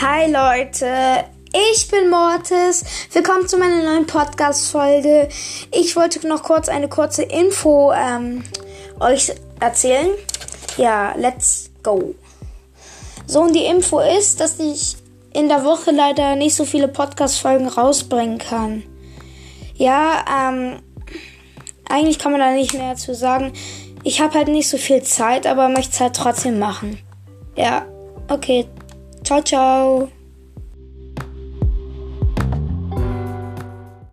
Hi Leute, ich bin Mortis. Willkommen zu meiner neuen Podcast-Folge. Ich wollte noch kurz eine kurze Info ähm, euch erzählen. Ja, let's go. So, und die Info ist, dass ich in der Woche leider nicht so viele Podcast-Folgen rausbringen kann. Ja, ähm, eigentlich kann man da nicht mehr zu sagen. Ich habe halt nicht so viel Zeit, aber möchte es halt trotzdem machen. Ja, okay. Ciao, ciao.